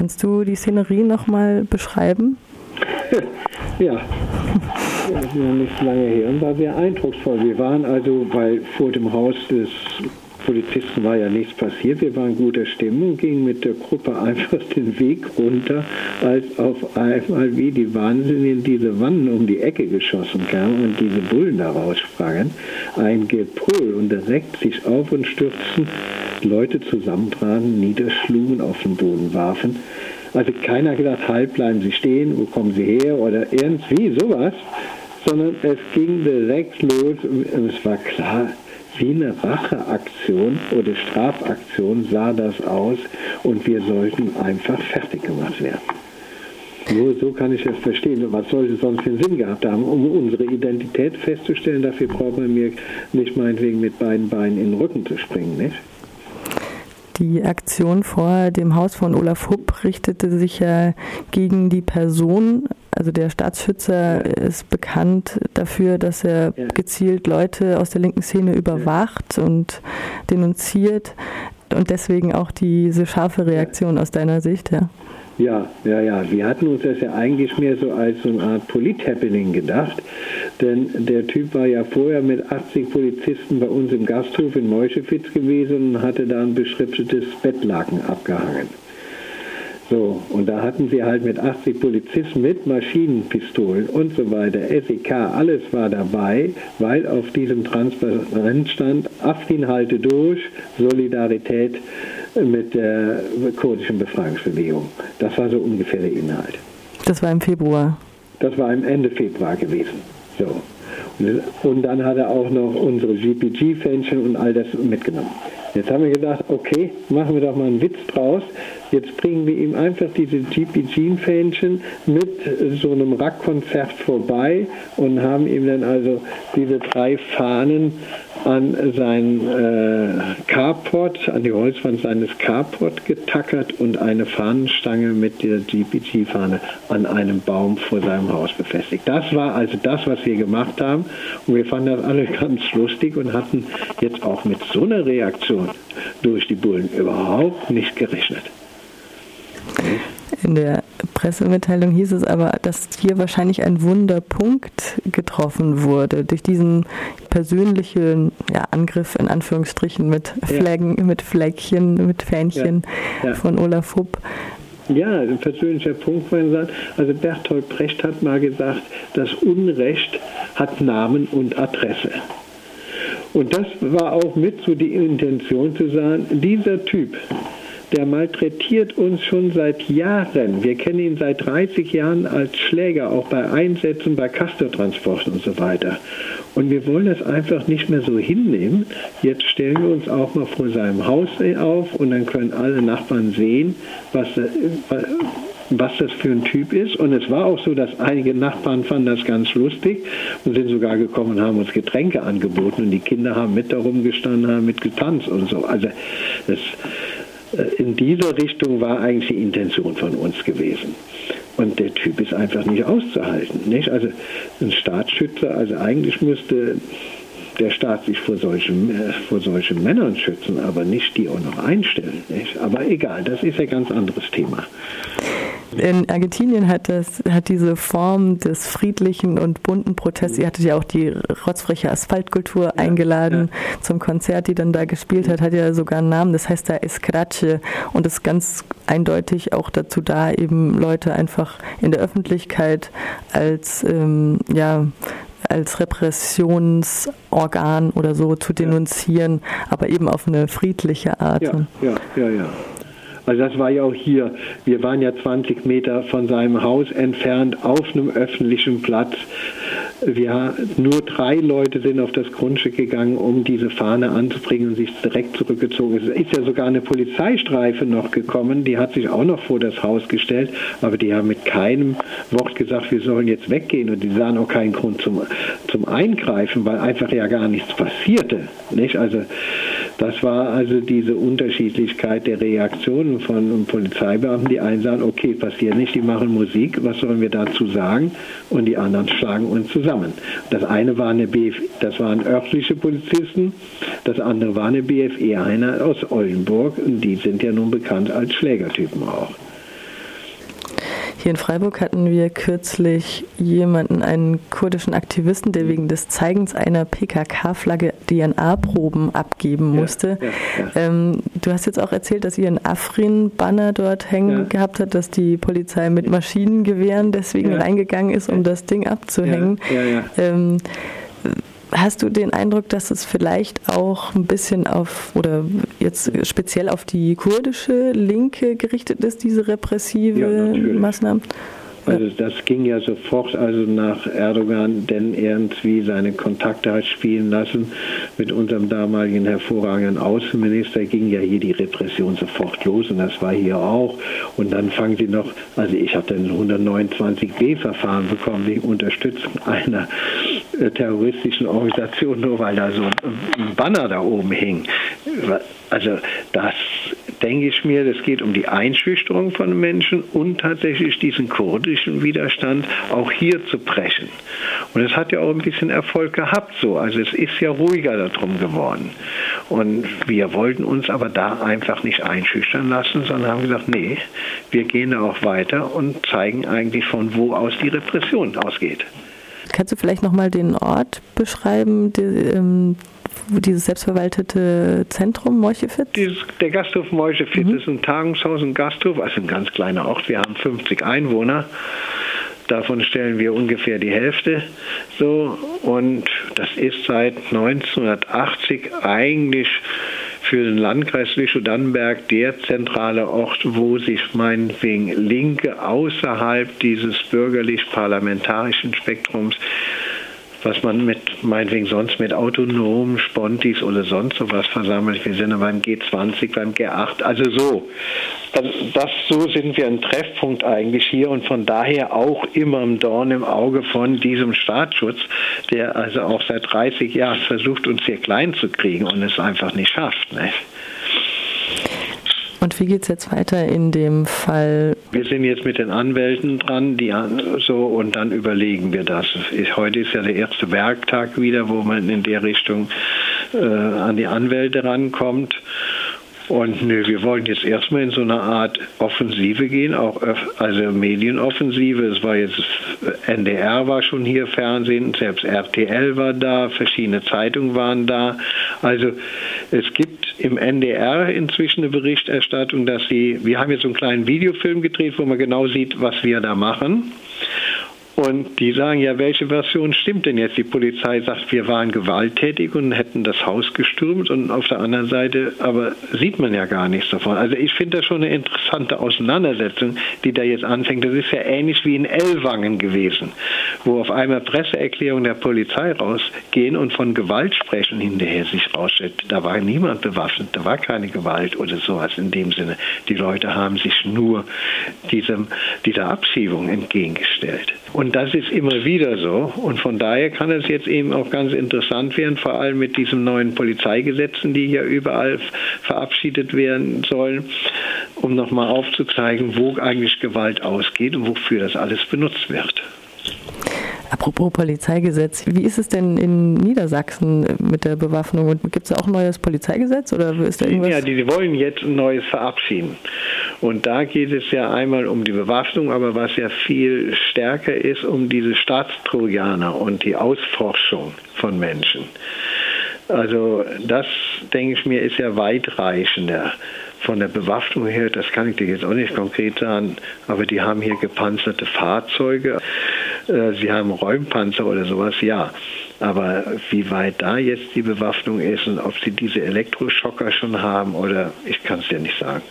Kannst du die Szenerie nochmal beschreiben? ja, das ist ja nicht lange her und war sehr eindrucksvoll. Wir waren also, weil vor dem Haus des Polizisten war ja nichts passiert. Wir waren in guter Stimmung, gingen mit der Gruppe einfach den Weg runter, als auf einmal wie die Wahnsinnigen diese Wannen um die Ecke geschossen kamen und diese Bullen da raussprangen. Ein Gebrüll und direkt sich auf und stürzten, Leute zusammentraten, niederschlugen, auf den Boden warfen. Also keiner gedacht, halt, bleiben Sie stehen, wo kommen Sie her oder irgendwie sowas, sondern es ging direkt los es war klar, wie eine Racheaktion oder Strafaktion sah das aus und wir sollten einfach fertig gemacht werden. Nur so kann ich das verstehen. Was sollte sonst für einen Sinn gehabt haben? Um unsere Identität festzustellen, dafür braucht man mir nicht meinetwegen mit beiden Beinen in den Rücken zu springen, nicht? Die Aktion vor dem Haus von Olaf Hupp richtete sich ja gegen die Person. Also der Staatsschützer ist bekannt dafür, dass er gezielt Leute aus der linken Szene überwacht und denunziert. Und deswegen auch diese scharfe Reaktion aus deiner Sicht, ja. Ja, ja, ja. Wir hatten uns das ja eigentlich mehr so als so eine Art Polit-Happening gedacht. Denn der Typ war ja vorher mit 80 Polizisten bei uns im Gasthof in Meuschewitz gewesen und hatte da ein beschriftetes Bettlaken abgehangen. So, und da hatten sie halt mit 80 Polizisten mit Maschinenpistolen und so weiter, SEK, alles war dabei, weil auf diesem Transparenz stand, Afrin halte durch, Solidarität mit der kurdischen Befreiungsbewegung. Das war so ungefähr der Inhalt. Das war im Februar. Das war im Ende Februar gewesen. So. Und dann hat er auch noch unsere GPG-Fähnchen und all das mitgenommen. Jetzt haben wir gedacht, okay, machen wir doch mal einen Witz draus. Jetzt bringen wir ihm einfach diese GP-Fähnchen mit so einem Rackkonzert vorbei und haben ihm dann also diese drei Fahnen an sein äh, Carport, an die Holzwand seines Carport getackert und eine Fahnenstange mit der GPG-Fahne an einem Baum vor seinem Haus befestigt. Das war also das, was wir gemacht haben und wir fanden das alle ganz lustig und hatten jetzt auch mit so einer Reaktion durch die Bullen überhaupt nicht gerechnet. In der Pressemitteilung hieß es aber, dass hier wahrscheinlich ein Wunderpunkt getroffen wurde durch diesen persönlichen ja, Angriff in Anführungsstrichen mit Flaggen, ja. mit Fläggchen, mit Fähnchen ja. von Olaf Hupp. Ja, ein persönlicher Punkt, wenn man sagt, also Bertolt Brecht hat mal gesagt, das Unrecht hat Namen und Adresse. Und das war auch mit so die Intention zu sagen, dieser Typ, der malträtiert uns schon seit Jahren. Wir kennen ihn seit 30 Jahren als Schläger, auch bei Einsätzen, bei Castortransporten und so weiter. Und wir wollen das einfach nicht mehr so hinnehmen. Jetzt stellen wir uns auch mal vor seinem Haus auf und dann können alle Nachbarn sehen, was, was das für ein Typ ist. Und es war auch so, dass einige Nachbarn fanden das ganz lustig und sind sogar gekommen und haben uns Getränke angeboten und die Kinder haben mit darum gestanden, haben mit getanzt und so. Also das äh, in dieser Richtung war eigentlich die Intention von uns gewesen. Und der Typ ist einfach nicht auszuhalten. Nicht? Also ein Staatsschützer, also eigentlich müsste der Staat sich vor solchen, äh, vor solchen Männern schützen, aber nicht die auch noch einstellen. Nicht? Aber egal, das ist ein ganz anderes Thema. In Argentinien hat, das, hat diese Form des friedlichen und bunten Protests, ihr hattet ja auch die rotzfreche Asphaltkultur ja, eingeladen ja. zum Konzert, die dann da gespielt hat, hat ja sogar einen Namen, das heißt da Escrache und ist ganz eindeutig auch dazu da, eben Leute einfach in der Öffentlichkeit als, ähm, ja, als Repressionsorgan oder so zu denunzieren, ja. aber eben auf eine friedliche Art. Ja, ja, ja, ja. Also das war ja auch hier. Wir waren ja 20 Meter von seinem Haus entfernt auf einem öffentlichen Platz. Wir, nur drei Leute sind auf das Grundstück gegangen, um diese Fahne anzubringen und sich direkt zurückgezogen. Es ist ja sogar eine Polizeistreife noch gekommen, die hat sich auch noch vor das Haus gestellt, aber die haben mit keinem Wort gesagt, wir sollen jetzt weggehen und die sahen auch keinen Grund zum, zum Eingreifen, weil einfach ja gar nichts passierte. Nicht? Also das war also diese Unterschiedlichkeit der Reaktionen von Polizeibeamten. Die einen sagen, okay, passiert nicht, die machen Musik, was sollen wir dazu sagen? Und die anderen schlagen uns zusammen. Das eine war eine BF, das waren örtliche Polizisten, das andere war eine BFE, einer aus Oldenburg, und die sind ja nun bekannt als Schlägertypen auch. Hier in Freiburg hatten wir kürzlich jemanden, einen kurdischen Aktivisten, der wegen des Zeigens einer PKK-Flagge DNA-Proben abgeben musste. Ja, ja, ja. Ähm, du hast jetzt auch erzählt, dass ihr einen Afrin-Banner dort hängen gehabt hat, dass die Polizei mit Maschinengewehren deswegen reingegangen ist, um das Ding abzuhängen. Ähm, Hast du den Eindruck, dass es vielleicht auch ein bisschen auf oder jetzt speziell auf die kurdische Linke gerichtet ist, diese repressive ja, Maßnahmen? Also das ging ja sofort also nach Erdogan, denn irgendwie seine Kontakte hat spielen lassen mit unserem damaligen hervorragenden Außenminister, ging ja hier die Repression sofort los und das war hier auch. Und dann fangen sie noch, also ich habe dann 129b-Verfahren bekommen wegen Unterstützung einer terroristischen Organisation, nur weil da so ein Banner da oben hing. Also das denke ich mir, es geht um die Einschüchterung von Menschen und tatsächlich diesen kurdischen Widerstand auch hier zu brechen. Und es hat ja auch ein bisschen Erfolg gehabt so. Also es ist ja ruhiger darum geworden. Und wir wollten uns aber da einfach nicht einschüchtern lassen, sondern haben gesagt, nee, wir gehen da auch weiter und zeigen eigentlich von wo aus die Repression ausgeht. Kannst du vielleicht nochmal den Ort beschreiben, die, ähm, dieses selbstverwaltete Zentrum? Dieses, der Gasthof Meuchefitz mhm. ist ein Tagungshaus, ein Gasthof, also ein ganz kleiner Ort. Wir haben 50 Einwohner. Davon stellen wir ungefähr die Hälfte so und das ist seit 1980 eigentlich für den Landkreis Lüchow-Dannenberg der zentrale Ort, wo sich meinetwegen Linke außerhalb dieses bürgerlich-parlamentarischen Spektrums was man mit, meinetwegen sonst mit autonomen Spontis oder sonst sowas versammelt. Wir sind beim G20, beim G8, also so. Das, so sind wir ein Treffpunkt eigentlich hier und von daher auch immer ein Dorn im Auge von diesem Staatsschutz, der also auch seit 30 Jahren versucht, uns hier klein zu kriegen und es einfach nicht schafft. Nicht? Und wie geht es jetzt weiter in dem Fall? Wir sind jetzt mit den Anwälten dran, die so und dann überlegen wir das. Heute ist ja der erste Werktag wieder, wo man in der Richtung äh, an die Anwälte rankommt. Und nö, wir wollen jetzt erstmal in so eine Art Offensive gehen, auch also Medienoffensive. Es war jetzt NDR war schon hier Fernsehen, selbst RTL war da, verschiedene Zeitungen waren da. Also es gibt im NDR inzwischen eine Berichterstattung, dass sie, wir haben jetzt so einen kleinen Videofilm gedreht, wo man genau sieht, was wir da machen. Und die sagen, ja, welche Version stimmt denn jetzt? Die Polizei sagt, wir waren gewalttätig und hätten das Haus gestürmt und auf der anderen Seite, aber sieht man ja gar nichts davon. Also ich finde das schon eine interessante Auseinandersetzung, die da jetzt anfängt. Das ist ja ähnlich wie in Ellwangen gewesen, wo auf einmal Presseerklärungen der Polizei rausgehen und von Gewalt sprechen hinterher sich rausstellt. Da war niemand bewaffnet, da war keine Gewalt oder sowas in dem Sinne. Die Leute haben sich nur diesem, dieser Abschiebung entgegengestellt. Und das ist immer wieder so. Und von daher kann es jetzt eben auch ganz interessant werden, vor allem mit diesen neuen Polizeigesetzen, die hier überall verabschiedet werden sollen, um nochmal aufzuzeigen, wo eigentlich Gewalt ausgeht und wofür das alles benutzt wird. Apropos Polizeigesetz, wie ist es denn in Niedersachsen mit der Bewaffnung? Und gibt es da auch ein neues Polizeigesetz oder ist da irgendwas? Ja, die wollen jetzt ein neues verabschieden. Und da geht es ja einmal um die Bewaffnung, aber was ja viel stärker ist, um diese Staatstrojaner und die Ausforschung von Menschen. Also das, denke ich mir, ist ja weitreichender von der Bewaffnung her, das kann ich dir jetzt auch nicht konkret sagen, aber die haben hier gepanzerte Fahrzeuge, äh, sie haben Räumpanzer oder sowas, ja. Aber wie weit da jetzt die Bewaffnung ist und ob sie diese Elektroschocker schon haben oder ich kann es dir nicht sagen.